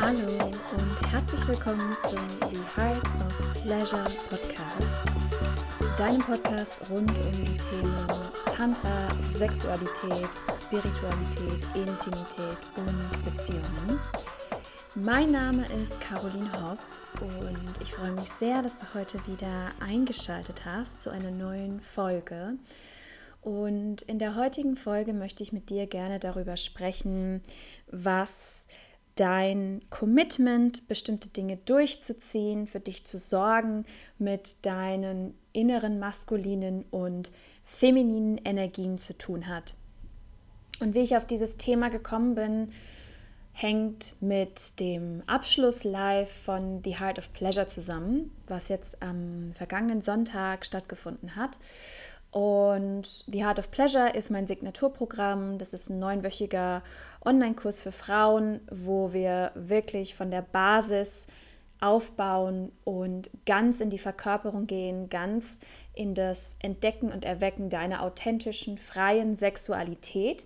Hallo und herzlich willkommen zum The Heart of Pleasure Podcast, deinem Podcast rund um die Themen Tantra, Sexualität, Spiritualität, Intimität und Beziehungen. Mein Name ist Caroline Hopp und ich freue mich sehr, dass du heute wieder eingeschaltet hast zu einer neuen Folge. Und in der heutigen Folge möchte ich mit dir gerne darüber sprechen, was dein Commitment, bestimmte Dinge durchzuziehen, für dich zu sorgen, mit deinen inneren maskulinen und femininen Energien zu tun hat. Und wie ich auf dieses Thema gekommen bin, hängt mit dem Abschluss live von The Heart of Pleasure zusammen, was jetzt am vergangenen Sonntag stattgefunden hat. Und The Heart of Pleasure ist mein Signaturprogramm. Das ist ein neunwöchiger Online-Kurs für Frauen, wo wir wirklich von der Basis aufbauen und ganz in die Verkörperung gehen, ganz in das Entdecken und Erwecken deiner authentischen, freien Sexualität.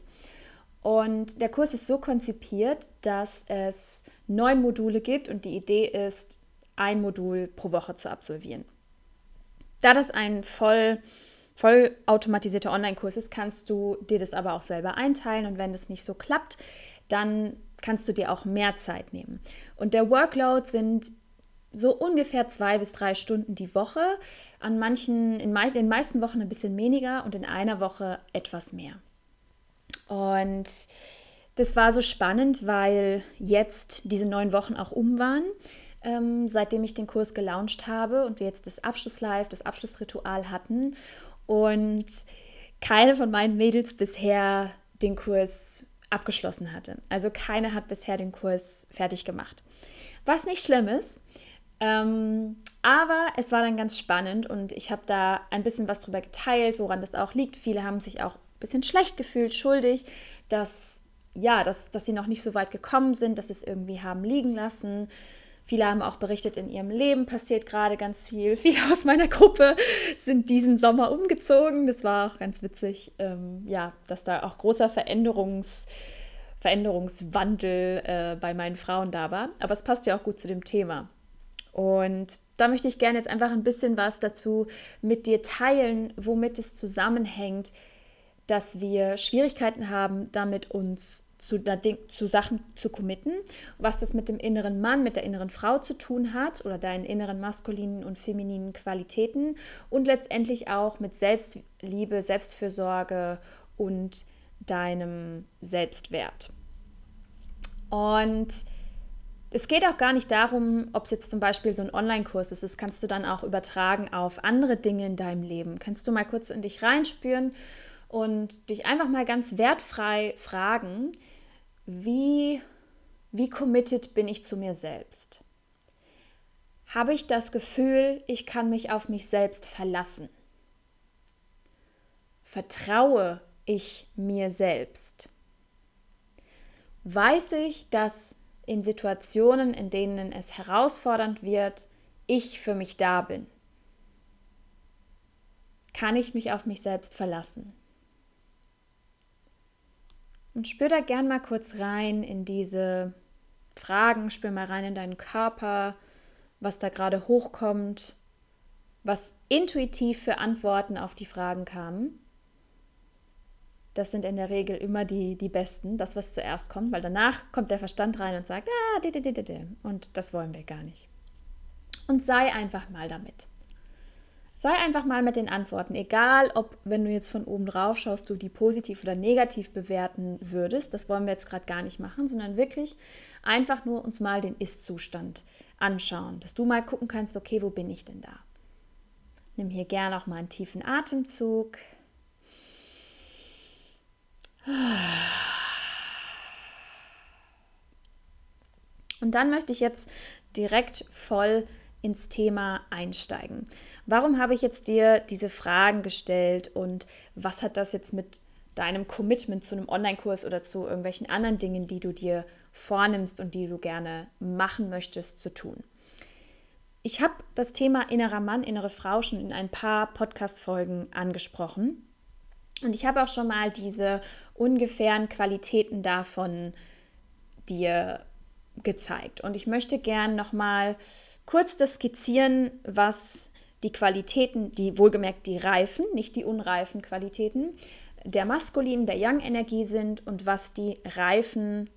Und der Kurs ist so konzipiert, dass es neun Module gibt und die Idee ist, ein Modul pro Woche zu absolvieren. Da das ein voll vollautomatisierter Online-Kurs ist, kannst du dir das aber auch selber einteilen und wenn das nicht so klappt, dann kannst du dir auch mehr Zeit nehmen. Und der Workload sind so ungefähr zwei bis drei Stunden die Woche. An manchen, in den meisten Wochen ein bisschen weniger und in einer Woche etwas mehr. Und das war so spannend, weil jetzt diese neun Wochen auch um waren, ähm, seitdem ich den Kurs gelauncht habe und wir jetzt das Abschlusslive, das Abschlussritual hatten und keine von meinen Mädels bisher den Kurs abgeschlossen hatte. Also keine hat bisher den Kurs fertig gemacht. Was nicht schlimm ist, ähm, aber es war dann ganz spannend und ich habe da ein bisschen was drüber geteilt, woran das auch liegt. Viele haben sich auch bisschen schlecht gefühlt, schuldig, dass ja, dass, dass sie noch nicht so weit gekommen sind, dass sie es irgendwie haben liegen lassen. Viele haben auch berichtet, in ihrem Leben passiert gerade ganz viel. Viele aus meiner Gruppe sind diesen Sommer umgezogen. Das war auch ganz witzig, ähm, ja, dass da auch großer Veränderungs, Veränderungswandel äh, bei meinen Frauen da war. Aber es passt ja auch gut zu dem Thema. Und da möchte ich gerne jetzt einfach ein bisschen was dazu mit dir teilen, womit es zusammenhängt, dass wir Schwierigkeiten haben, damit uns zu, zu Sachen zu committen, was das mit dem inneren Mann, mit der inneren Frau zu tun hat oder deinen inneren maskulinen und femininen Qualitäten und letztendlich auch mit Selbstliebe, Selbstfürsorge und deinem Selbstwert. Und es geht auch gar nicht darum, ob es jetzt zum Beispiel so ein Online-Kurs ist. Das kannst du dann auch übertragen auf andere Dinge in deinem Leben. Kannst du mal kurz in dich reinspüren und dich einfach mal ganz wertfrei fragen, wie, wie committed bin ich zu mir selbst? Habe ich das Gefühl, ich kann mich auf mich selbst verlassen? Vertraue ich mir selbst? Weiß ich, dass in Situationen, in denen es herausfordernd wird, ich für mich da bin? Kann ich mich auf mich selbst verlassen? Und spür da gern mal kurz rein in diese Fragen, spür mal rein in deinen Körper, was da gerade hochkommt, was intuitiv für Antworten auf die Fragen kamen. Das sind in der Regel immer die, die besten, das, was zuerst kommt, weil danach kommt der Verstand rein und sagt, ah, di, di, di, di. und das wollen wir gar nicht. Und sei einfach mal damit. Sei einfach mal mit den Antworten, egal ob, wenn du jetzt von oben drauf schaust, du die positiv oder negativ bewerten würdest. Das wollen wir jetzt gerade gar nicht machen, sondern wirklich einfach nur uns mal den Ist-Zustand anschauen, dass du mal gucken kannst, okay, wo bin ich denn da? Nimm hier gerne auch mal einen tiefen Atemzug. Und dann möchte ich jetzt direkt voll ins Thema einsteigen. Warum habe ich jetzt dir diese Fragen gestellt und was hat das jetzt mit deinem Commitment zu einem Online-Kurs oder zu irgendwelchen anderen Dingen, die du dir vornimmst und die du gerne machen möchtest, zu tun? Ich habe das Thema innerer Mann, innere Frau schon in ein paar Podcast-Folgen angesprochen. Und ich habe auch schon mal diese ungefähren Qualitäten davon dir gezeigt. Und ich möchte gern nochmal kurz das skizzieren, was die Qualitäten, die wohlgemerkt die reifen, nicht die unreifen Qualitäten der maskulinen, der Yang-Energie sind und was die reifen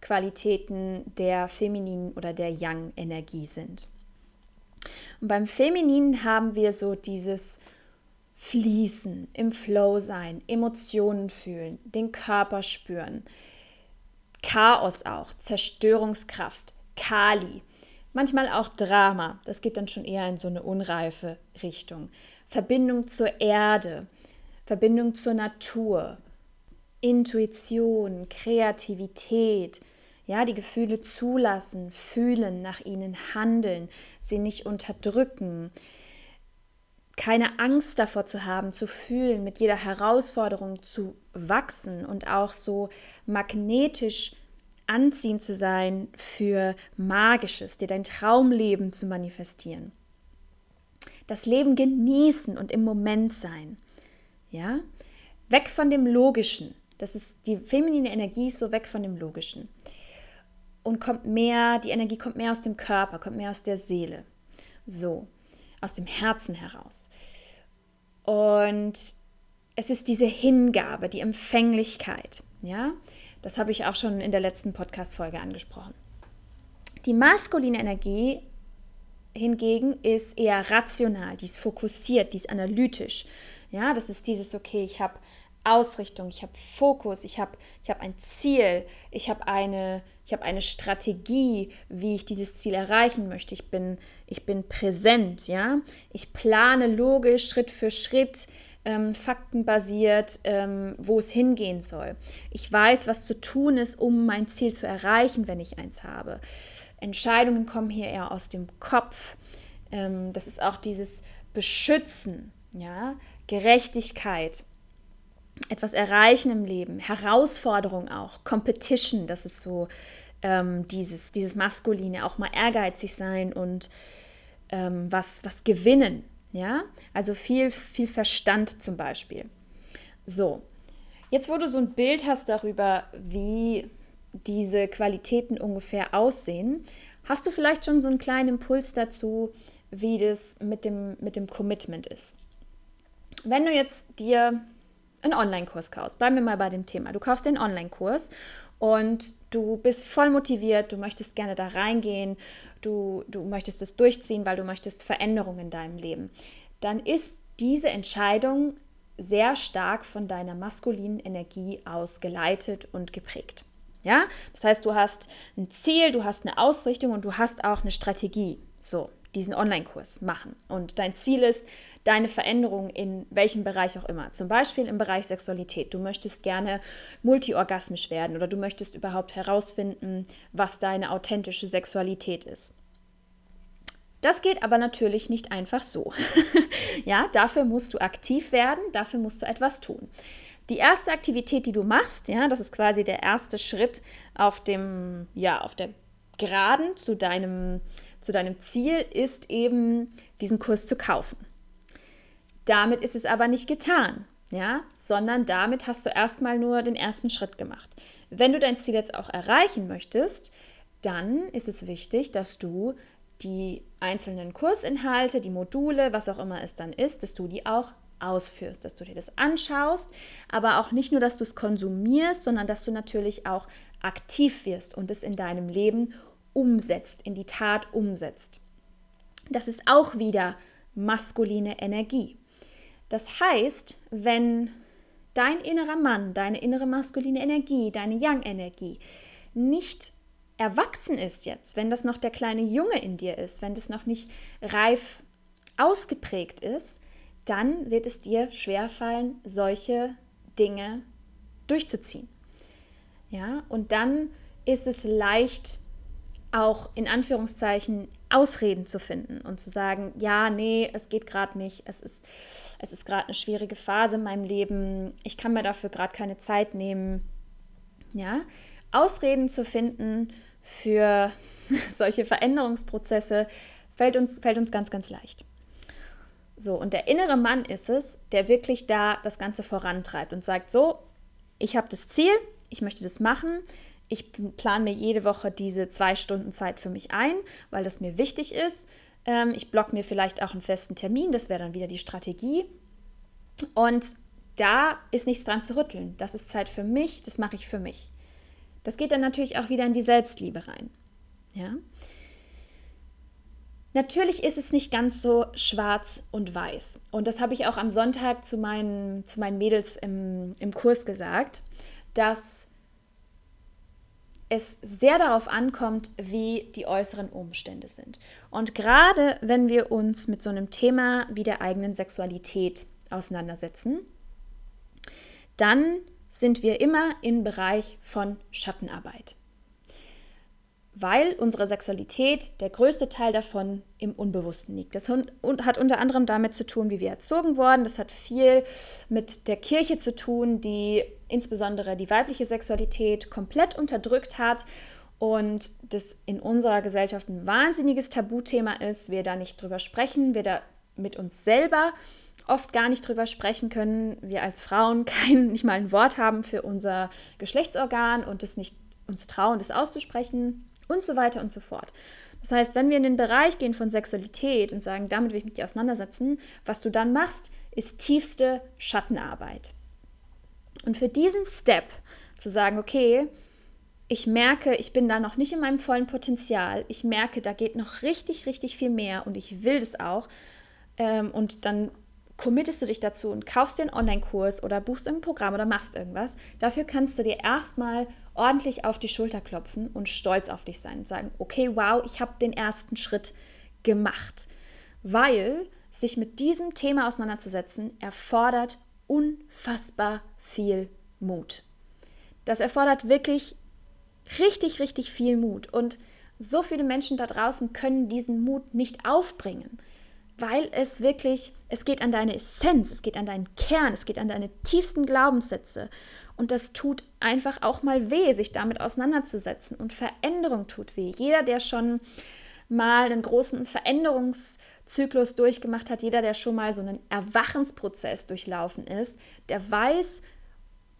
Qualitäten der femininen oder der Yang-Energie sind. Und beim Femininen haben wir so dieses Fließen, im Flow sein, Emotionen fühlen, den Körper spüren, Chaos auch, Zerstörungskraft, Kali, manchmal auch Drama, das geht dann schon eher in so eine unreife Richtung. Verbindung zur Erde, Verbindung zur Natur, Intuition, Kreativität, ja, die Gefühle zulassen, fühlen, nach ihnen handeln, sie nicht unterdrücken, keine Angst davor zu haben, zu fühlen, mit jeder Herausforderung zu wachsen und auch so magnetisch anziehend zu sein für Magisches, dir dein Traumleben zu manifestieren. Das Leben genießen und im Moment sein. Ja? Weg von dem Logischen. Das ist die feminine Energie ist so weg von dem Logischen und kommt mehr, die Energie kommt mehr aus dem Körper, kommt mehr aus der Seele. So, aus dem Herzen heraus. Und es ist diese Hingabe, die Empfänglichkeit, ja? Das habe ich auch schon in der letzten Podcast Folge angesprochen. Die maskuline Energie hingegen ist eher rational, die ist fokussiert, die ist analytisch. Ja, das ist dieses okay, ich habe Ausrichtung, ich habe Fokus, ich habe ich hab ein Ziel, ich habe eine, hab eine Strategie, wie ich dieses Ziel erreichen möchte. Ich bin, ich bin präsent, ja. Ich plane logisch, Schritt für Schritt, ähm, faktenbasiert, ähm, wo es hingehen soll. Ich weiß, was zu tun ist, um mein Ziel zu erreichen, wenn ich eins habe. Entscheidungen kommen hier eher aus dem Kopf. Ähm, das ist auch dieses Beschützen, ja, Gerechtigkeit etwas erreichen im Leben, Herausforderung auch, Competition, das ist so ähm, dieses, dieses Maskuline, auch mal ehrgeizig sein und ähm, was, was gewinnen, ja, also viel, viel Verstand zum Beispiel. So, jetzt wo du so ein Bild hast darüber, wie diese Qualitäten ungefähr aussehen, hast du vielleicht schon so einen kleinen Impuls dazu, wie das mit dem, mit dem Commitment ist. Wenn du jetzt dir einen Online-Kurs kaufst. Bleiben wir mal bei dem Thema. Du kaufst den Online-Kurs und du bist voll motiviert, du möchtest gerne da reingehen, du, du möchtest es durchziehen, weil du möchtest Veränderungen in deinem Leben. Dann ist diese Entscheidung sehr stark von deiner maskulinen Energie aus geleitet und geprägt. Ja, das heißt, du hast ein Ziel, du hast eine Ausrichtung und du hast auch eine Strategie. So, diesen Online-Kurs machen. Und dein Ziel ist, deine Veränderung in welchem Bereich auch immer. Zum Beispiel im Bereich Sexualität. Du möchtest gerne multiorgasmisch werden oder du möchtest überhaupt herausfinden, was deine authentische Sexualität ist. Das geht aber natürlich nicht einfach so. ja, dafür musst du aktiv werden, dafür musst du etwas tun. Die erste Aktivität, die du machst, ja, das ist quasi der erste Schritt auf dem, ja, auf der Geraden zu deinem, zu deinem Ziel, ist eben diesen Kurs zu kaufen. Damit ist es aber nicht getan, ja, sondern damit hast du erstmal nur den ersten Schritt gemacht. Wenn du dein Ziel jetzt auch erreichen möchtest, dann ist es wichtig, dass du die einzelnen Kursinhalte, die Module, was auch immer es dann ist, dass du die auch ausführst, dass du dir das anschaust, aber auch nicht nur, dass du es konsumierst, sondern dass du natürlich auch aktiv wirst und es in deinem Leben umsetzt, in die Tat umsetzt. Das ist auch wieder maskuline Energie. Das heißt, wenn dein innerer Mann, deine innere maskuline Energie, deine Yang-Energie nicht erwachsen ist jetzt, wenn das noch der kleine Junge in dir ist, wenn das noch nicht reif ausgeprägt ist, dann wird es dir schwerfallen, solche Dinge durchzuziehen. Ja, und dann ist es leicht, auch in Anführungszeichen Ausreden zu finden und zu sagen, ja, nee, es geht gerade nicht, es ist, es ist gerade eine schwierige Phase in meinem Leben, ich kann mir dafür gerade keine Zeit nehmen. Ja, Ausreden zu finden für solche Veränderungsprozesse Fällt uns, fällt uns ganz, ganz leicht. So, und der innere Mann ist es, der wirklich da das Ganze vorantreibt und sagt, so, ich habe das Ziel, ich möchte das machen, ich plane mir jede Woche diese zwei Stunden Zeit für mich ein, weil das mir wichtig ist. Ähm, ich blocke mir vielleicht auch einen festen Termin, das wäre dann wieder die Strategie. Und da ist nichts dran zu rütteln. Das ist Zeit für mich, das mache ich für mich. Das geht dann natürlich auch wieder in die Selbstliebe rein. Ja? Natürlich ist es nicht ganz so schwarz und weiß. Und das habe ich auch am Sonntag zu meinen, zu meinen Mädels im, im Kurs gesagt, dass es sehr darauf ankommt, wie die äußeren Umstände sind. Und gerade wenn wir uns mit so einem Thema wie der eigenen Sexualität auseinandersetzen, dann sind wir immer im Bereich von Schattenarbeit weil unsere Sexualität, der größte Teil davon, im Unbewussten liegt. Das hat unter anderem damit zu tun, wie wir erzogen wurden. Das hat viel mit der Kirche zu tun, die insbesondere die weibliche Sexualität komplett unterdrückt hat und das in unserer Gesellschaft ein wahnsinniges Tabuthema ist. Wir da nicht drüber sprechen, wir da mit uns selber oft gar nicht drüber sprechen können. Wir als Frauen kein, nicht mal ein Wort haben für unser Geschlechtsorgan und es nicht uns trauen, das auszusprechen und so weiter und so fort. Das heißt, wenn wir in den Bereich gehen von Sexualität und sagen, damit will ich mich auseinandersetzen, was du dann machst, ist tiefste Schattenarbeit. Und für diesen Step zu sagen, okay, ich merke, ich bin da noch nicht in meinem vollen Potenzial, ich merke, da geht noch richtig, richtig viel mehr und ich will das auch. Ähm, und dann committest du dich dazu und kaufst dir einen Online-Kurs oder buchst irgendein Programm oder machst irgendwas. Dafür kannst du dir erstmal ordentlich auf die Schulter klopfen und stolz auf dich sein und sagen, okay, wow, ich habe den ersten Schritt gemacht. Weil sich mit diesem Thema auseinanderzusetzen, erfordert unfassbar viel Mut. Das erfordert wirklich richtig, richtig viel Mut. Und so viele Menschen da draußen können diesen Mut nicht aufbringen, weil es wirklich, es geht an deine Essenz, es geht an deinen Kern, es geht an deine tiefsten Glaubenssätze. Und das tut einfach auch mal weh, sich damit auseinanderzusetzen. Und Veränderung tut weh. Jeder, der schon mal einen großen Veränderungszyklus durchgemacht hat, jeder, der schon mal so einen Erwachensprozess durchlaufen ist, der weiß,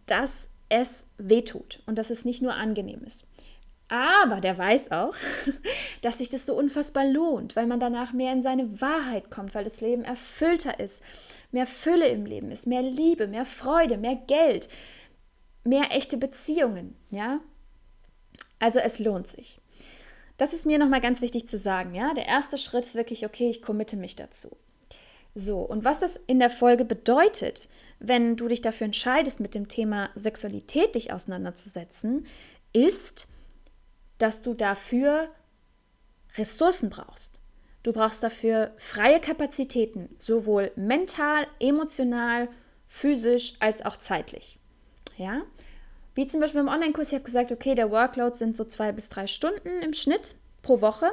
dass es weh tut und dass es nicht nur angenehm ist. Aber der weiß auch, dass sich das so unfassbar lohnt, weil man danach mehr in seine Wahrheit kommt, weil das Leben erfüllter ist, mehr Fülle im Leben ist, mehr Liebe, mehr Freude, mehr Geld, mehr echte Beziehungen, ja? Also es lohnt sich. Das ist mir nochmal ganz wichtig zu sagen, ja? Der erste Schritt ist wirklich, okay, ich committe mich dazu. So, und was das in der Folge bedeutet, wenn du dich dafür entscheidest, mit dem Thema Sexualität dich auseinanderzusetzen, ist, dass du dafür Ressourcen brauchst. Du brauchst dafür freie Kapazitäten, sowohl mental, emotional, physisch als auch zeitlich. Ja? Wie zum Beispiel im Online-Kurs, ich habe gesagt, okay, der Workload sind so zwei bis drei Stunden im Schnitt pro Woche,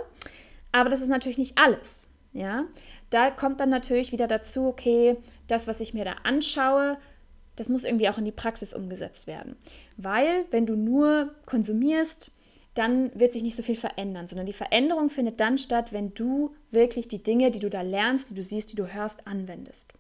aber das ist natürlich nicht alles. Ja? Da kommt dann natürlich wieder dazu, okay, das, was ich mir da anschaue, das muss irgendwie auch in die Praxis umgesetzt werden. Weil, wenn du nur konsumierst, dann wird sich nicht so viel verändern, sondern die Veränderung findet dann statt, wenn du wirklich die Dinge, die du da lernst, die du siehst, die du hörst, anwendest.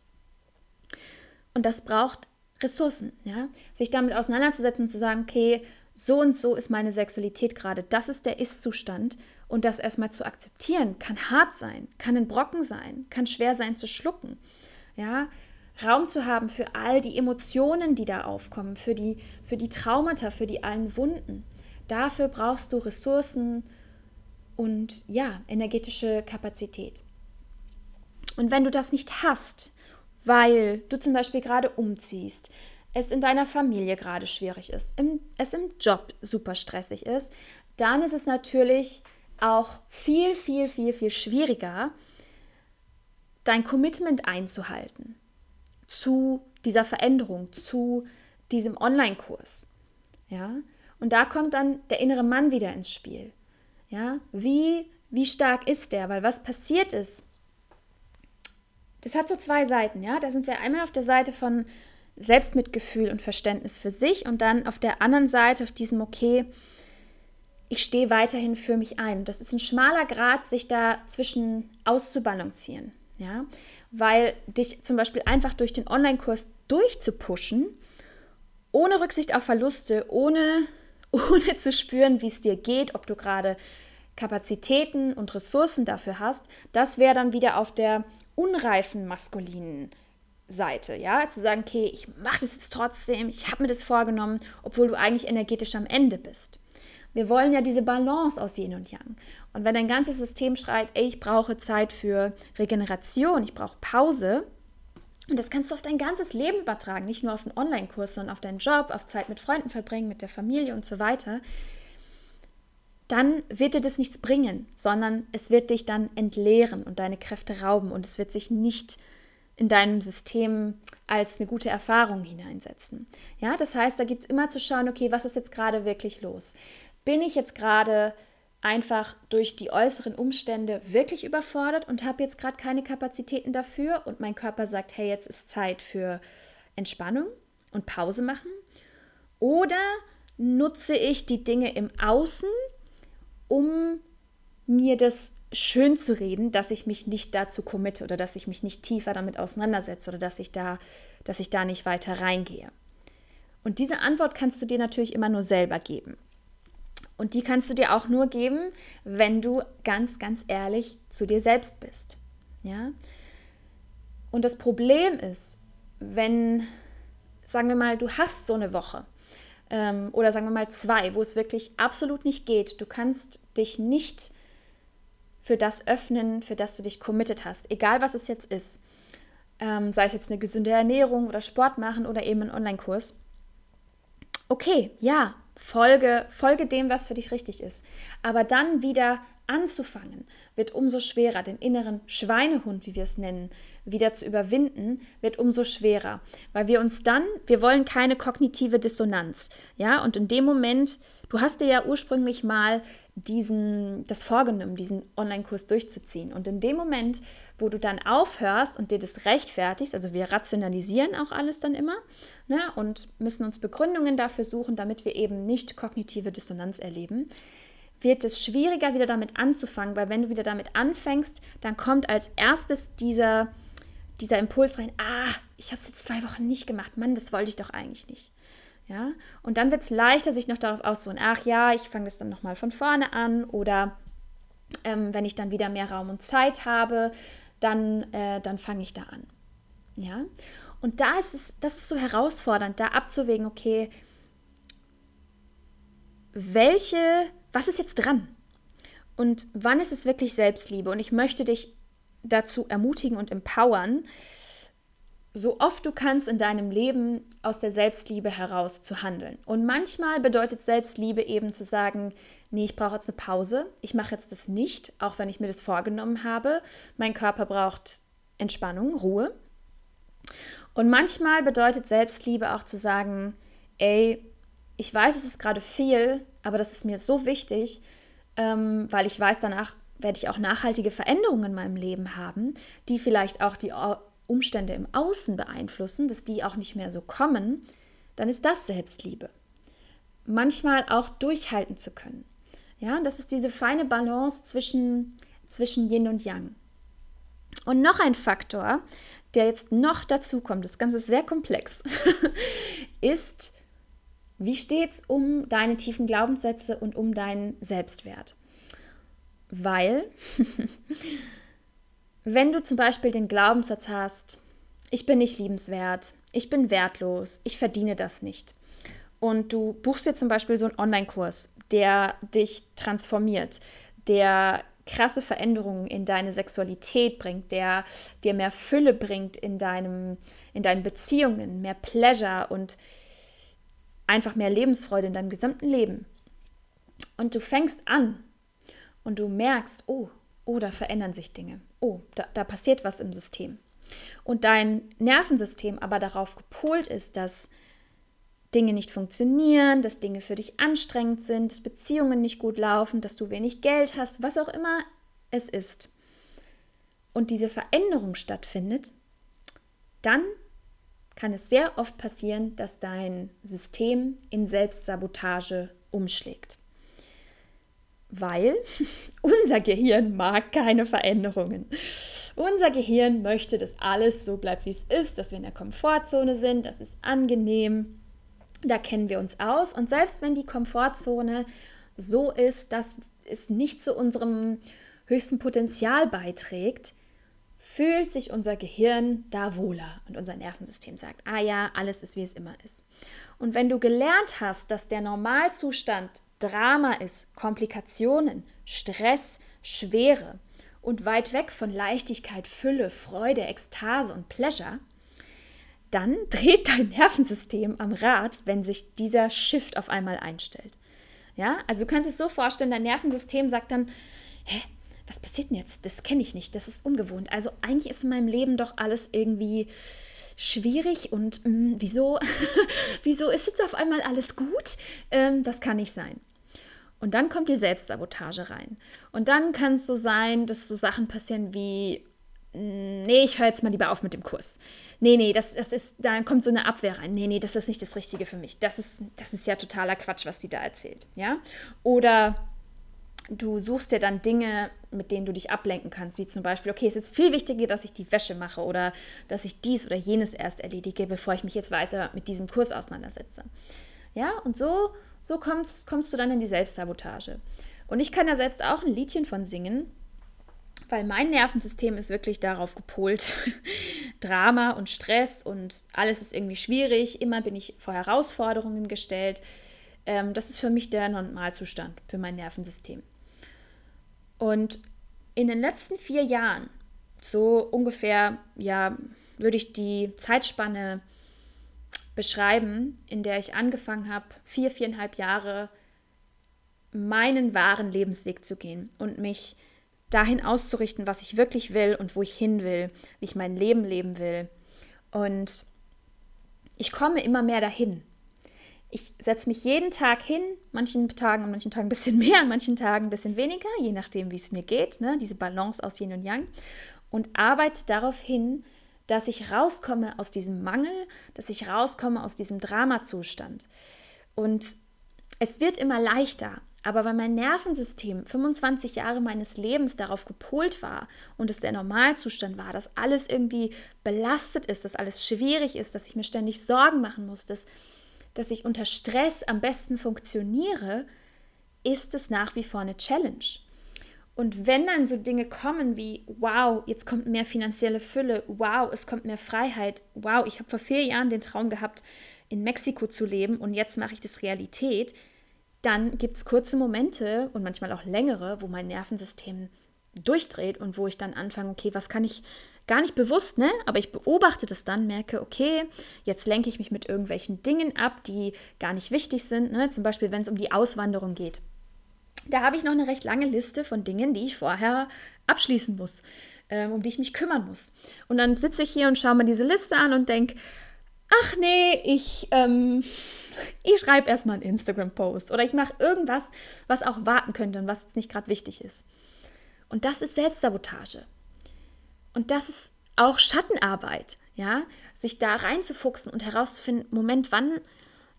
Und das braucht Ressourcen, ja, sich damit auseinanderzusetzen und zu sagen, okay, so und so ist meine Sexualität gerade, das ist der Ist-Zustand und das erstmal zu akzeptieren, kann hart sein, kann ein Brocken sein, kann schwer sein zu schlucken, ja, Raum zu haben für all die Emotionen, die da aufkommen, für die, für die Traumata, für die allen Wunden. Dafür brauchst du Ressourcen und ja, energetische Kapazität. Und wenn du das nicht hast, weil du zum Beispiel gerade umziehst, es in deiner Familie gerade schwierig ist, im, es im Job super stressig ist, dann ist es natürlich auch viel, viel, viel, viel schwieriger, dein Commitment einzuhalten zu dieser Veränderung, zu diesem Online-Kurs. Ja? Und da kommt dann der innere Mann wieder ins Spiel. Ja? Wie, wie stark ist der? Weil was passiert ist, das hat so zwei Seiten, ja. Da sind wir einmal auf der Seite von Selbstmitgefühl und Verständnis für sich und dann auf der anderen Seite auf diesem, okay, ich stehe weiterhin für mich ein. Das ist ein schmaler Grad, sich dazwischen auszubalancieren. Ja? Weil dich zum Beispiel einfach durch den Online-Kurs durchzupushen, ohne Rücksicht auf Verluste, ohne, ohne zu spüren, wie es dir geht, ob du gerade Kapazitäten und Ressourcen dafür hast, das wäre dann wieder auf der unreifen maskulinen Seite, ja, zu sagen, okay, ich mache das jetzt trotzdem, ich habe mir das vorgenommen, obwohl du eigentlich energetisch am Ende bist. Wir wollen ja diese Balance aus Yin und Yang. Und wenn dein ganzes System schreit, ey, ich brauche Zeit für Regeneration, ich brauche Pause, und das kannst du auf dein ganzes Leben übertragen, nicht nur auf den Online-Kurs, sondern auf deinen Job, auf Zeit mit Freunden verbringen, mit der Familie und so weiter, dann wird dir das nichts bringen, sondern es wird dich dann entleeren und deine Kräfte rauben und es wird sich nicht in deinem System als eine gute Erfahrung hineinsetzen. Ja, das heißt, da geht es immer zu schauen, okay, was ist jetzt gerade wirklich los? Bin ich jetzt gerade einfach durch die äußeren Umstände wirklich überfordert und habe jetzt gerade keine Kapazitäten dafür und mein Körper sagt, hey, jetzt ist Zeit für Entspannung und Pause machen? Oder nutze ich die Dinge im Außen, um mir das schön zu reden, dass ich mich nicht dazu committe oder dass ich mich nicht tiefer damit auseinandersetze oder dass ich da, dass ich da nicht weiter reingehe. Und diese Antwort kannst du dir natürlich immer nur selber geben. Und die kannst du dir auch nur geben, wenn du ganz, ganz ehrlich zu dir selbst bist. Ja? Und das Problem ist, wenn, sagen wir mal, du hast so eine Woche ähm, oder sagen wir mal zwei, wo es wirklich absolut nicht geht, du kannst dich nicht für das öffnen, für das du dich committed hast, egal was es jetzt ist. Ähm, sei es jetzt eine gesunde Ernährung oder Sport machen oder eben ein Online-Kurs. Okay, ja, folge, folge dem, was für dich richtig ist. Aber dann wieder anzufangen, wird umso schwerer. Den inneren Schweinehund, wie wir es nennen, wieder zu überwinden, wird umso schwerer, weil wir uns dann, wir wollen keine kognitive Dissonanz, ja, und in dem Moment, du hast dir ja ursprünglich mal diesen, das vorgenommen, diesen Online-Kurs durchzuziehen. Und in dem Moment, wo du dann aufhörst und dir das rechtfertigst, also wir rationalisieren auch alles dann immer ne, und müssen uns Begründungen dafür suchen, damit wir eben nicht kognitive Dissonanz erleben, wird es schwieriger, wieder damit anzufangen, weil wenn du wieder damit anfängst, dann kommt als erstes dieser, dieser Impuls rein, ah, ich habe es jetzt zwei Wochen nicht gemacht, Mann, das wollte ich doch eigentlich nicht. Ja? Und dann wird es leichter, sich noch darauf auszuruhen, ach ja, ich fange das dann nochmal von vorne an oder ähm, wenn ich dann wieder mehr Raum und Zeit habe, dann, äh, dann fange ich da an. Ja? Und da ist es, das ist so herausfordernd, da abzuwägen, okay, welche, was ist jetzt dran? Und wann ist es wirklich Selbstliebe? Und ich möchte dich dazu ermutigen und empowern, so oft du kannst in deinem Leben aus der Selbstliebe heraus zu handeln. Und manchmal bedeutet Selbstliebe eben zu sagen, nee, ich brauche jetzt eine Pause, ich mache jetzt das nicht, auch wenn ich mir das vorgenommen habe. Mein Körper braucht Entspannung, Ruhe. Und manchmal bedeutet Selbstliebe auch zu sagen, ey, ich weiß, es ist gerade viel, aber das ist mir so wichtig, ähm, weil ich weiß, danach werde ich auch nachhaltige Veränderungen in meinem Leben haben, die vielleicht auch die Umstände im Außen beeinflussen, dass die auch nicht mehr so kommen, dann ist das Selbstliebe. Manchmal auch durchhalten zu können. Ja, das ist diese feine Balance zwischen, zwischen Yin und Yang. Und noch ein Faktor, der jetzt noch dazu kommt, das Ganze ist sehr komplex, ist, wie steht es um deine tiefen Glaubenssätze und um deinen Selbstwert? Weil Wenn du zum Beispiel den Glaubenssatz hast, ich bin nicht liebenswert, ich bin wertlos, ich verdiene das nicht. Und du buchst dir zum Beispiel so einen Online-Kurs, der dich transformiert, der krasse Veränderungen in deine Sexualität bringt, der dir mehr Fülle bringt in, deinem, in deinen Beziehungen, mehr Pleasure und einfach mehr Lebensfreude in deinem gesamten Leben. Und du fängst an und du merkst, oh, oh, da verändern sich Dinge. Oh, da, da passiert was im System. Und dein Nervensystem aber darauf gepolt ist, dass Dinge nicht funktionieren, dass Dinge für dich anstrengend sind, dass Beziehungen nicht gut laufen, dass du wenig Geld hast, was auch immer es ist. Und diese Veränderung stattfindet, dann kann es sehr oft passieren, dass dein System in Selbstsabotage umschlägt. Weil unser Gehirn mag keine Veränderungen. Unser Gehirn möchte, dass alles so bleibt, wie es ist, dass wir in der Komfortzone sind, das ist angenehm, da kennen wir uns aus. Und selbst wenn die Komfortzone so ist, dass es nicht zu unserem höchsten Potenzial beiträgt, fühlt sich unser Gehirn da wohler und unser Nervensystem sagt, ah ja, alles ist, wie es immer ist. Und wenn du gelernt hast, dass der Normalzustand Drama ist, Komplikationen, Stress, Schwere und weit weg von Leichtigkeit, Fülle, Freude, Ekstase und Pleasure, dann dreht dein Nervensystem am Rad, wenn sich dieser Shift auf einmal einstellt. Ja, also du kannst es so vorstellen, dein Nervensystem sagt dann, hä, was passiert denn jetzt? Das kenne ich nicht, das ist ungewohnt. Also eigentlich ist in meinem Leben doch alles irgendwie schwierig und mh, hm, wieso, wieso ist jetzt auf einmal alles gut? Ähm, das kann nicht sein. Und dann kommt die Selbstsabotage rein. Und dann kann es so sein, dass so Sachen passieren wie, hm, nee, ich höre jetzt mal lieber auf mit dem Kurs. Nee, nee, das, das ist, da kommt so eine Abwehr rein. Nee, nee, das ist nicht das Richtige für mich. Das ist, das ist ja totaler Quatsch, was die da erzählt. Ja? Oder du suchst dir dann Dinge, mit denen du dich ablenken kannst, wie zum Beispiel, okay, es ist jetzt viel wichtiger, dass ich die Wäsche mache oder dass ich dies oder jenes erst erledige, bevor ich mich jetzt weiter mit diesem Kurs auseinandersetze. Ja, und so, so kommst, kommst du dann in die Selbstsabotage. Und ich kann ja selbst auch ein Liedchen von singen, weil mein Nervensystem ist wirklich darauf gepolt, Drama und Stress und alles ist irgendwie schwierig, immer bin ich vor Herausforderungen gestellt. Ähm, das ist für mich der Normalzustand für mein Nervensystem. Und in den letzten vier Jahren, so ungefähr, ja, würde ich die Zeitspanne beschreiben, in der ich angefangen habe, vier, viereinhalb Jahre meinen wahren Lebensweg zu gehen und mich dahin auszurichten, was ich wirklich will und wo ich hin will, wie ich mein Leben leben will. Und ich komme immer mehr dahin ich setze mich jeden Tag hin, manchen Tagen, an manchen Tagen ein bisschen mehr, an manchen Tagen ein bisschen weniger, je nachdem, wie es mir geht, ne? diese Balance aus Yin und Yang, und arbeite darauf hin, dass ich rauskomme aus diesem Mangel, dass ich rauskomme aus diesem Dramazustand. Und es wird immer leichter, aber weil mein Nervensystem 25 Jahre meines Lebens darauf gepolt war und es der Normalzustand war, dass alles irgendwie belastet ist, dass alles schwierig ist, dass ich mir ständig Sorgen machen muss, dass dass ich unter Stress am besten funktioniere, ist es nach wie vor eine Challenge. Und wenn dann so Dinge kommen wie, wow, jetzt kommt mehr finanzielle Fülle, wow, es kommt mehr Freiheit, wow, ich habe vor vier Jahren den Traum gehabt, in Mexiko zu leben und jetzt mache ich das Realität, dann gibt es kurze Momente und manchmal auch längere, wo mein Nervensystem durchdreht und wo ich dann anfange, okay, was kann ich gar nicht bewusst, ne? Aber ich beobachte das dann, merke, okay, jetzt lenke ich mich mit irgendwelchen Dingen ab, die gar nicht wichtig sind, ne? Zum Beispiel, wenn es um die Auswanderung geht. Da habe ich noch eine recht lange Liste von Dingen, die ich vorher abschließen muss, ähm, um die ich mich kümmern muss. Und dann sitze ich hier und schaue mir diese Liste an und denke, ach nee, ich, ähm, ich schreibe erstmal einen Instagram-Post oder ich mache irgendwas, was auch warten könnte und was nicht gerade wichtig ist. Und das ist Selbstsabotage. Und das ist auch Schattenarbeit, ja, sich da reinzufuchsen und herauszufinden, Moment, wann,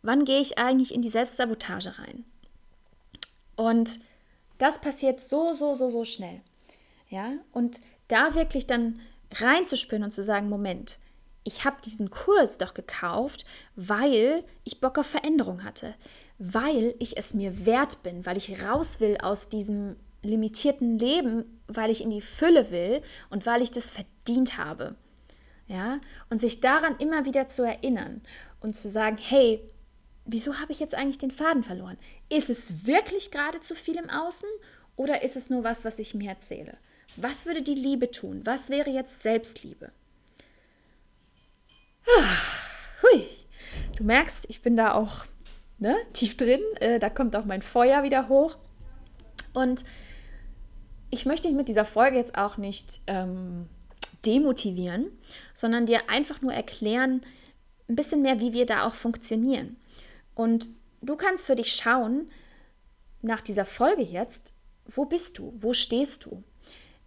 wann gehe ich eigentlich in die Selbstsabotage rein? Und das passiert so, so, so, so schnell. Ja, und da wirklich dann reinzuspüren und zu sagen, Moment, ich habe diesen Kurs doch gekauft, weil ich Bock auf Veränderung hatte, weil ich es mir wert bin, weil ich raus will aus diesem limitierten Leben, weil ich in die Fülle will und weil ich das verdient habe. Ja, und sich daran immer wieder zu erinnern und zu sagen, hey, wieso habe ich jetzt eigentlich den Faden verloren? Ist es wirklich gerade zu viel im Außen oder ist es nur was, was ich mir erzähle? Was würde die Liebe tun? Was wäre jetzt Selbstliebe? Ah, hui. Du merkst, ich bin da auch ne, tief drin. Äh, da kommt auch mein Feuer wieder hoch. Und ich möchte dich mit dieser Folge jetzt auch nicht ähm, demotivieren, sondern dir einfach nur erklären, ein bisschen mehr, wie wir da auch funktionieren. Und du kannst für dich schauen, nach dieser Folge jetzt, wo bist du? Wo stehst du?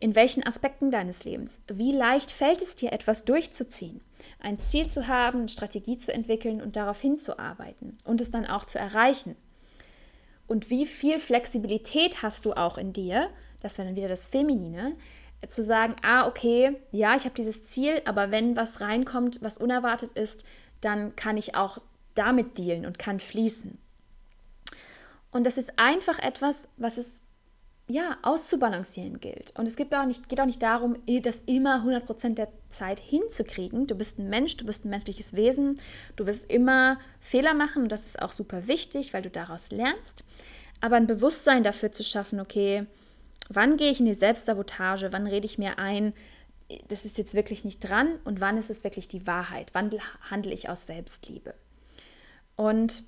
In welchen Aspekten deines Lebens? Wie leicht fällt es dir, etwas durchzuziehen? Ein Ziel zu haben, eine Strategie zu entwickeln und darauf hinzuarbeiten und es dann auch zu erreichen? und wie viel Flexibilität hast du auch in dir, das wäre dann wieder das Feminine, zu sagen, ah, okay, ja, ich habe dieses Ziel, aber wenn was reinkommt, was unerwartet ist, dann kann ich auch damit dealen und kann fließen. Und das ist einfach etwas, was es ja auszubalancieren gilt. Und es gibt auch nicht, geht auch nicht darum, das immer 100% der Zeit hinzukriegen. Du bist ein Mensch, du bist ein menschliches Wesen, du wirst immer Fehler machen und das ist auch super wichtig, weil du daraus lernst. Aber ein Bewusstsein dafür zu schaffen, okay, wann gehe ich in die Selbstsabotage, wann rede ich mir ein, das ist jetzt wirklich nicht dran und wann ist es wirklich die Wahrheit, wann handle ich aus Selbstliebe. Und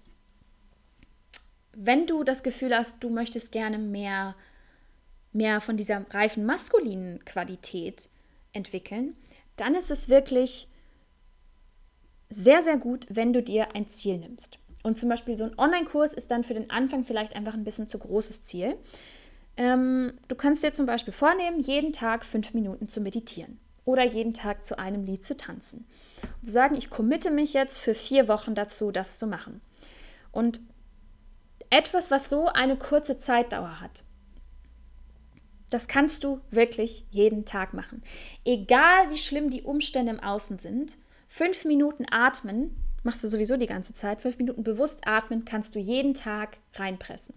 wenn du das Gefühl hast, du möchtest gerne mehr, mehr von dieser reifen maskulinen Qualität entwickeln, dann ist es wirklich sehr, sehr gut, wenn du dir ein Ziel nimmst. Und zum Beispiel so ein Online-Kurs ist dann für den Anfang vielleicht einfach ein bisschen zu großes Ziel. Ähm, du kannst dir zum Beispiel vornehmen, jeden Tag fünf Minuten zu meditieren oder jeden Tag zu einem Lied zu tanzen. Und zu sagen, ich committe mich jetzt für vier Wochen dazu, das zu machen. Und etwas, was so eine kurze Zeitdauer hat, das kannst du wirklich jeden Tag machen. Egal wie schlimm die Umstände im Außen sind, fünf Minuten atmen machst du sowieso die ganze Zeit. Fünf Minuten bewusst atmen kannst du jeden Tag reinpressen.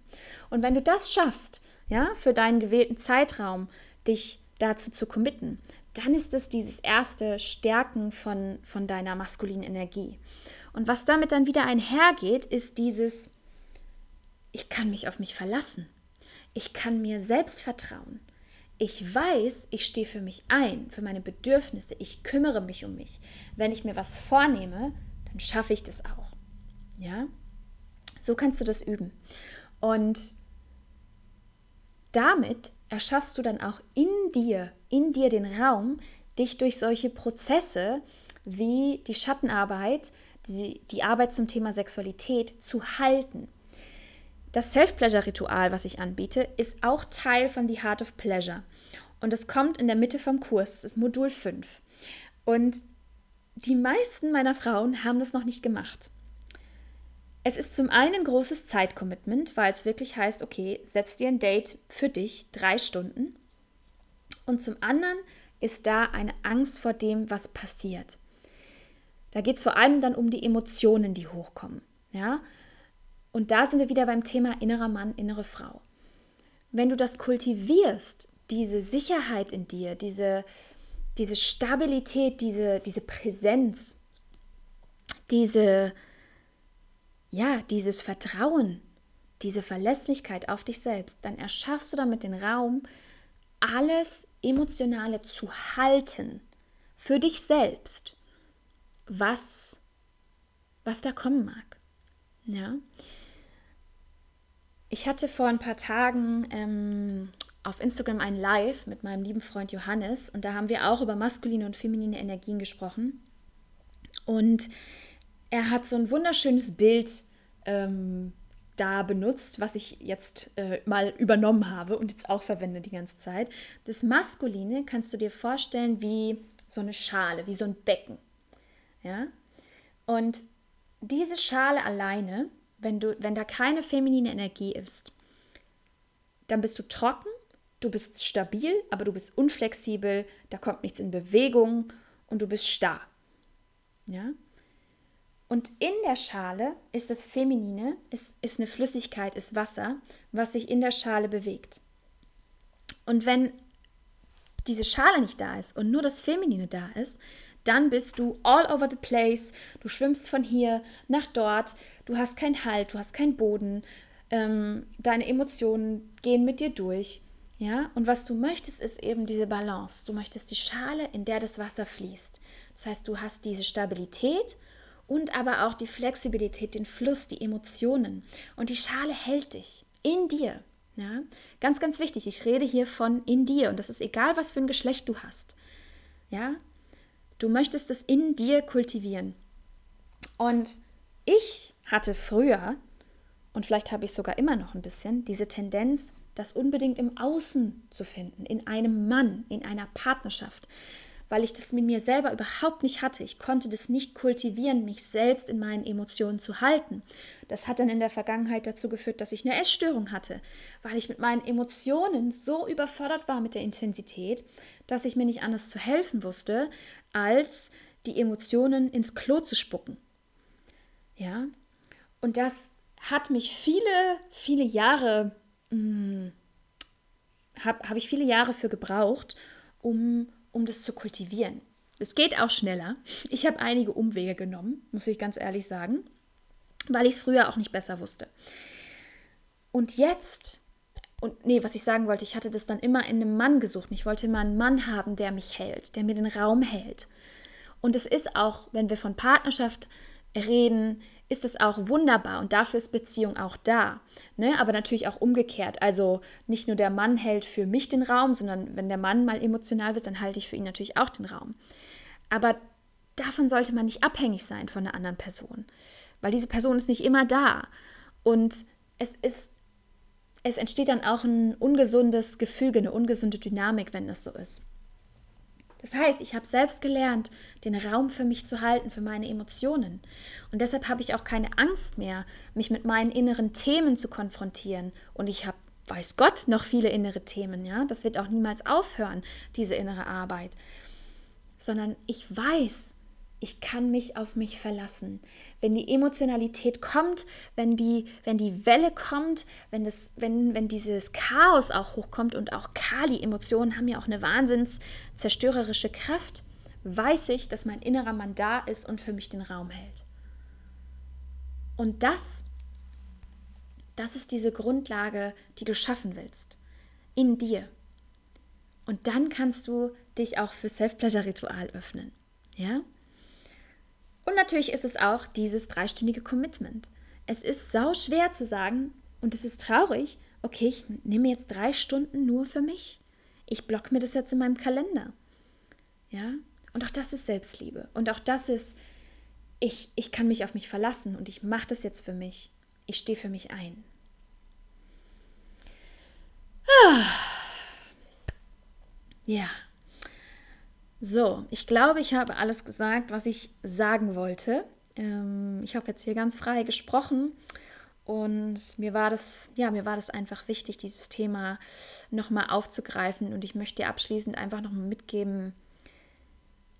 Und wenn du das schaffst, ja, für deinen gewählten Zeitraum, dich dazu zu committen, dann ist es dieses erste Stärken von, von deiner maskulinen Energie. Und was damit dann wieder einhergeht, ist dieses, ich kann mich auf mich verlassen. Ich kann mir selbst vertrauen. Ich weiß, ich stehe für mich ein, für meine Bedürfnisse. Ich kümmere mich um mich. Wenn ich mir was vornehme, dann schaffe ich das auch. Ja? So kannst du das üben. Und damit erschaffst du dann auch in dir, in dir den Raum, dich durch solche Prozesse wie die Schattenarbeit, die, die Arbeit zum Thema Sexualität zu halten. Das Self-Pleasure-Ritual, was ich anbiete, ist auch Teil von The Heart of Pleasure. Und es kommt in der Mitte vom Kurs, das ist Modul 5. Und die meisten meiner Frauen haben das noch nicht gemacht. Es ist zum einen ein großes Zeitcommitment, weil es wirklich heißt, okay, setz dir ein Date für dich, drei Stunden. Und zum anderen ist da eine Angst vor dem, was passiert. Da geht es vor allem dann um die Emotionen, die hochkommen. Ja? Und da sind wir wieder beim Thema innerer Mann, innere Frau. Wenn du das kultivierst, diese Sicherheit in dir, diese, diese Stabilität, diese, diese Präsenz, diese, ja, dieses Vertrauen, diese Verlässlichkeit auf dich selbst, dann erschaffst du damit den Raum, alles Emotionale zu halten für dich selbst, was, was da kommen mag. Ja. Ich hatte vor ein paar Tagen ähm, auf Instagram ein Live mit meinem lieben Freund Johannes und da haben wir auch über maskuline und feminine Energien gesprochen. Und er hat so ein wunderschönes Bild ähm, da benutzt, was ich jetzt äh, mal übernommen habe und jetzt auch verwende die ganze Zeit. Das Maskuline kannst du dir vorstellen wie so eine Schale, wie so ein Becken. Ja? Und diese Schale alleine, wenn, du, wenn da keine feminine Energie ist, dann bist du trocken du bist stabil, aber du bist unflexibel, da kommt nichts in Bewegung und du bist starr. Ja? Und in der Schale ist das Feminine, ist, ist eine Flüssigkeit, ist Wasser, was sich in der Schale bewegt. Und wenn diese Schale nicht da ist und nur das Feminine da ist, dann bist du all over the place. Du schwimmst von hier nach dort. Du hast keinen Halt, du hast keinen Boden. Ähm, deine Emotionen gehen mit dir durch. Ja, und was du möchtest, ist eben diese Balance. Du möchtest die Schale, in der das Wasser fließt. Das heißt, du hast diese Stabilität und aber auch die Flexibilität, den Fluss, die Emotionen. Und die Schale hält dich in dir. Ja, ganz, ganz wichtig. Ich rede hier von in dir und das ist egal, was für ein Geschlecht du hast. Ja, du möchtest es in dir kultivieren. Und ich hatte früher, und vielleicht habe ich sogar immer noch ein bisschen, diese Tendenz, das unbedingt im Außen zu finden, in einem Mann, in einer Partnerschaft. Weil ich das mit mir selber überhaupt nicht hatte. Ich konnte das nicht kultivieren, mich selbst in meinen Emotionen zu halten. Das hat dann in der Vergangenheit dazu geführt, dass ich eine Essstörung hatte, weil ich mit meinen Emotionen so überfordert war mit der Intensität, dass ich mir nicht anders zu helfen wusste, als die Emotionen ins Klo zu spucken. Ja, und das hat mich viele, viele Jahre, hm, habe hab ich viele Jahre für gebraucht, um, um das zu kultivieren. Es geht auch schneller. Ich habe einige Umwege genommen, muss ich ganz ehrlich sagen, weil ich es früher auch nicht besser wusste. Und jetzt, und nee, was ich sagen wollte, ich hatte das dann immer in einem Mann gesucht. Ich wollte immer einen Mann haben, der mich hält, der mir den Raum hält. Und es ist auch, wenn wir von Partnerschaft reden, ist es auch wunderbar und dafür ist Beziehung auch da. Ne? Aber natürlich auch umgekehrt. Also nicht nur der Mann hält für mich den Raum, sondern wenn der Mann mal emotional wird, dann halte ich für ihn natürlich auch den Raum. Aber davon sollte man nicht abhängig sein von einer anderen Person, weil diese Person ist nicht immer da. Und es ist, es entsteht dann auch ein ungesundes Gefüge, eine ungesunde Dynamik, wenn das so ist. Das heißt, ich habe selbst gelernt, den Raum für mich zu halten, für meine Emotionen. Und deshalb habe ich auch keine Angst mehr, mich mit meinen inneren Themen zu konfrontieren. Und ich habe, weiß Gott, noch viele innere Themen. Ja, das wird auch niemals aufhören, diese innere Arbeit. Sondern ich weiß, ich kann mich auf mich verlassen. Wenn die Emotionalität kommt, wenn die, wenn die Welle kommt, wenn, das, wenn, wenn dieses Chaos auch hochkommt und auch Kali-Emotionen haben ja auch eine wahnsinns zerstörerische Kraft, weiß ich, dass mein innerer Mann da ist und für mich den Raum hält. Und das, das ist diese Grundlage, die du schaffen willst. In dir. Und dann kannst du dich auch für Self-Pleasure-Ritual öffnen. Ja? Und natürlich ist es auch dieses dreistündige Commitment. Es ist sau schwer zu sagen und es ist traurig, okay, ich nehme jetzt drei Stunden nur für mich. Ich block mir das jetzt in meinem Kalender. Ja, und auch das ist Selbstliebe. Und auch das ist, ich, ich kann mich auf mich verlassen und ich mache das jetzt für mich. Ich stehe für mich ein. Ah. Ja. So, ich glaube, ich habe alles gesagt, was ich sagen wollte. Ähm, ich habe jetzt hier ganz frei gesprochen und mir war das, ja, mir war das einfach wichtig, dieses Thema nochmal aufzugreifen. Und ich möchte dir abschließend einfach nochmal mitgeben,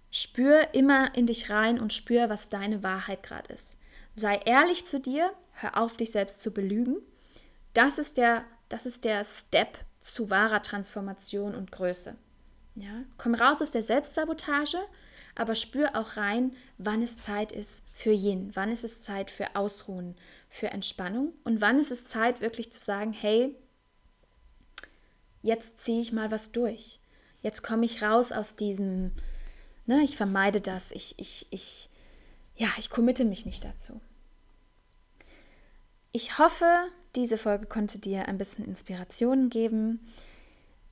spür immer in dich rein und spür, was deine Wahrheit gerade ist. Sei ehrlich zu dir, hör auf, dich selbst zu belügen. Das ist der, das ist der Step zu wahrer Transformation und Größe. Ja? Komm raus aus der Selbstsabotage, aber spür auch rein, wann es Zeit ist für Yin, wann ist es Zeit für Ausruhen, für Entspannung und wann ist es Zeit wirklich zu sagen, hey, jetzt ziehe ich mal was durch. Jetzt komme ich raus aus diesem, ne, ich vermeide das, ich, ich, ich, ja, ich committe mich nicht dazu. Ich hoffe, diese Folge konnte dir ein bisschen Inspiration geben.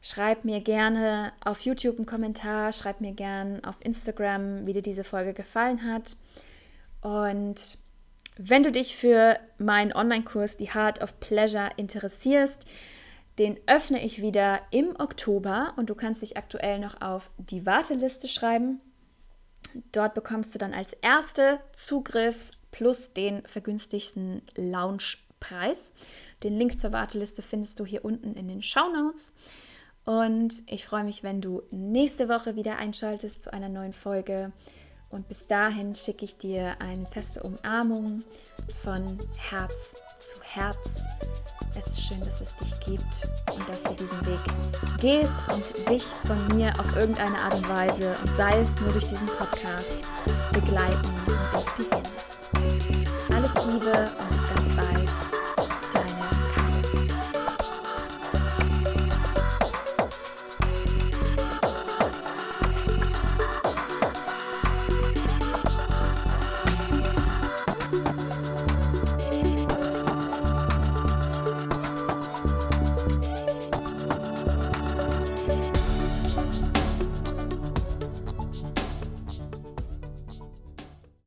Schreib mir gerne auf YouTube einen Kommentar, schreib mir gerne auf Instagram, wie dir diese Folge gefallen hat. Und wenn du dich für meinen Online-Kurs Die Heart of Pleasure interessierst, den öffne ich wieder im Oktober und du kannst dich aktuell noch auf die Warteliste schreiben. Dort bekommst du dann als erste Zugriff plus den vergünstigsten Lounge-Preis. Den Link zur Warteliste findest du hier unten in den Show Notes. Und ich freue mich, wenn du nächste Woche wieder einschaltest zu einer neuen Folge. Und bis dahin schicke ich dir eine feste Umarmung von Herz zu Herz. Es ist schön, dass es dich gibt und dass du diesen Weg gehst und dich von mir auf irgendeine Art und Weise und sei es nur durch diesen Podcast begleiten und inspirieren lässt. Alles Liebe und bis ganz bald.